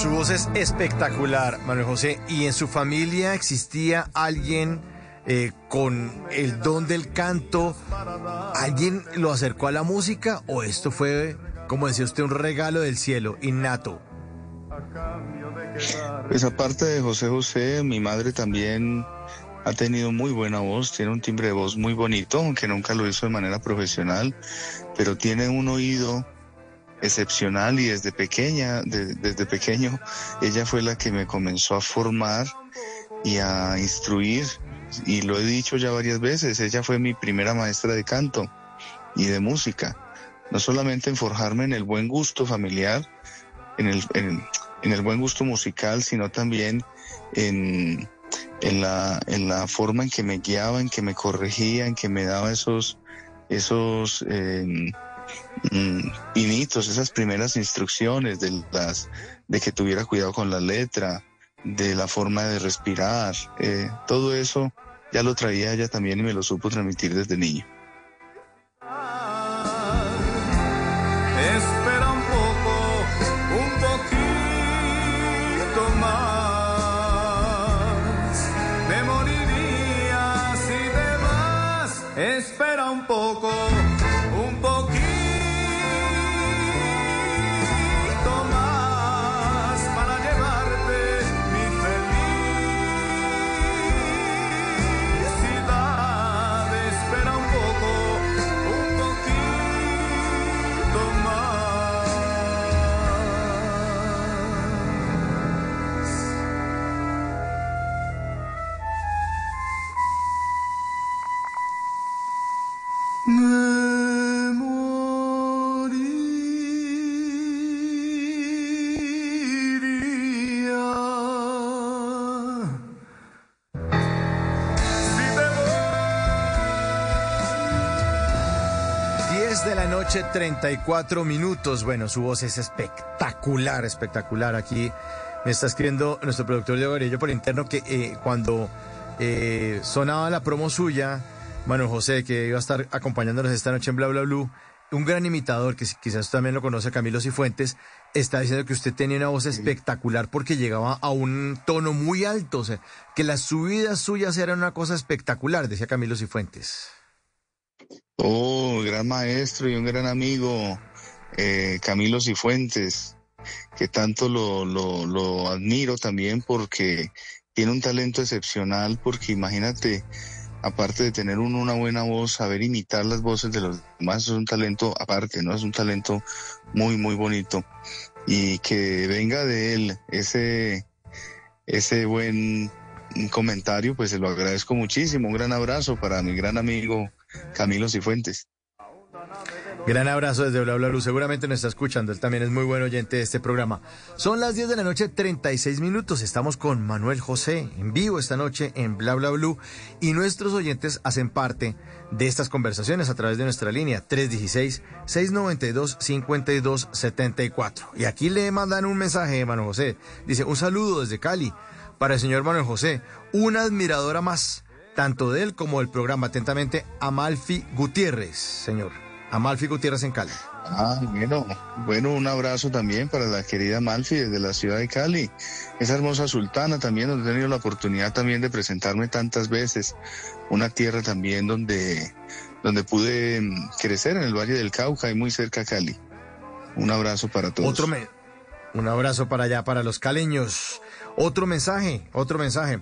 Su voz es espectacular, Manuel José. ¿Y en su familia existía alguien eh, con el don del canto? ¿Alguien lo acercó a la música o esto fue, como decía usted, un regalo del cielo, innato? Pues aparte de José José, mi madre también ha tenido muy buena voz, tiene un timbre de voz muy bonito, aunque nunca lo hizo de manera profesional, pero tiene un oído excepcional y desde pequeña, de- desde pequeño, ella fue la que me comenzó a formar y a instruir, y lo he dicho ya varias veces, ella fue mi primera maestra de canto y de música, no solamente en forjarme en el buen gusto familiar, en el, en, en el buen gusto musical, sino también en, en, la, en la forma en que me guiaba, en que me corregía, en que me daba esos, esos eh, mm, pinitos, esas primeras instrucciones de, las, de que tuviera cuidado con la letra, de la forma de respirar, eh, todo eso ya lo traía ella también y me lo supo transmitir desde niño. 10 de la noche, 34 minutos. Bueno, su voz es espectacular, espectacular. Aquí me está escribiendo nuestro productor Diego Garello por interno que eh, cuando eh, sonaba la promo suya, Manuel José, que iba a estar acompañándonos esta noche en Bla Bla Blue, un gran imitador, que quizás también lo conoce, Camilo Cifuentes, está diciendo que usted tenía una voz espectacular porque llegaba a un tono muy alto, o sea, que las subidas suyas eran una cosa espectacular, decía Camilo Cifuentes. Oh, gran maestro y un gran amigo, eh, Camilo Cifuentes, que tanto lo, lo, admiro también porque tiene un talento excepcional, porque imagínate, aparte de tener una buena voz, saber imitar las voces de los demás es un talento aparte, ¿no? Es un talento muy, muy bonito. Y que venga de él ese, ese buen comentario, pues se lo agradezco muchísimo. Un gran abrazo para mi gran amigo Camilo Cifuentes. Gran abrazo desde Bla Bla Blue. Seguramente nos está escuchando. Él también es muy buen oyente de este programa. Son las 10 de la noche, 36 minutos. Estamos con Manuel José en vivo esta noche en Bla Bla Blue. Y nuestros oyentes hacen parte de estas conversaciones a través de nuestra línea 316-692-5274. Y aquí le mandan un mensaje, Manuel José. Dice, un saludo desde Cali para el señor Manuel José. Una admiradora más, tanto de él como del programa. Atentamente, Amalfi Gutiérrez, señor. Amalfi Gutiérrez en Cali. Ah, bueno, bueno, un abrazo también para la querida Malfi desde la ciudad de Cali. Esa hermosa sultana también, donde he tenido la oportunidad también de presentarme tantas veces. Una tierra también donde, donde pude mm, crecer en el Valle del Cauca y muy cerca a Cali. Un abrazo para todos. Otro me- Un abrazo para allá, para los caleños. Otro mensaje, otro mensaje.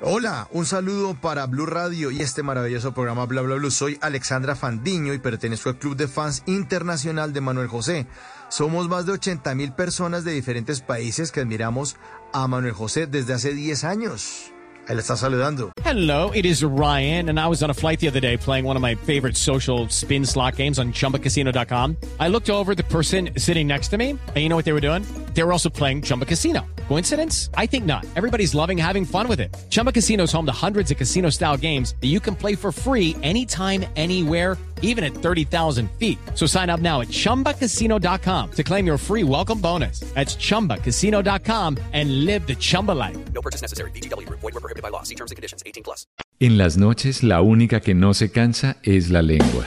Hola, un saludo para Blue Radio y este maravilloso programa Bla Bla Blue. Soy Alexandra Fandiño y pertenezco al Club de Fans Internacional de Manuel José. Somos más de 80 mil personas de diferentes países que admiramos a Manuel José desde hace 10 años. Él está saludando. Hello, it is Ryan, and I was on a flight the other day playing one of my favorite social spin slot games on chumbacasino.com. I looked over the person sitting next to me, and you know what they were doing? They were also playing Chumba Casino. Coincidence? I think not. Everybody's loving having fun with it. Chumba Casino is home to hundreds of casino style games that you can play for free anytime, anywhere, even at 30,000 feet. So sign up now at chumbacasino.com to claim your free welcome bonus. That's chumbacasino.com and live the Chumba life. No purchase necessary. VGW Group. Void were prohibited by law. See terms and conditions. 18 plus. En las noches, la única que no se cansa es la lengua.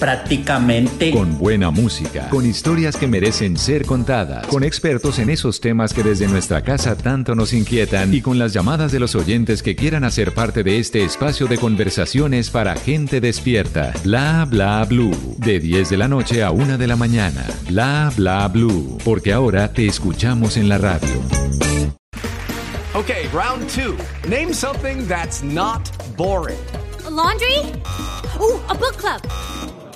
prácticamente. Con buena música, con historias que merecen ser contadas, con expertos en esos temas que desde nuestra casa tanto nos inquietan y con las llamadas de los oyentes que quieran hacer parte de este espacio de conversaciones para gente despierta. Bla bla blue. De 10 de la noche a 1 de la mañana. Bla bla blue. Porque ahora te escuchamos en la radio. Okay, round two. Name something that's not boring. A laundry? Ooh, a book club.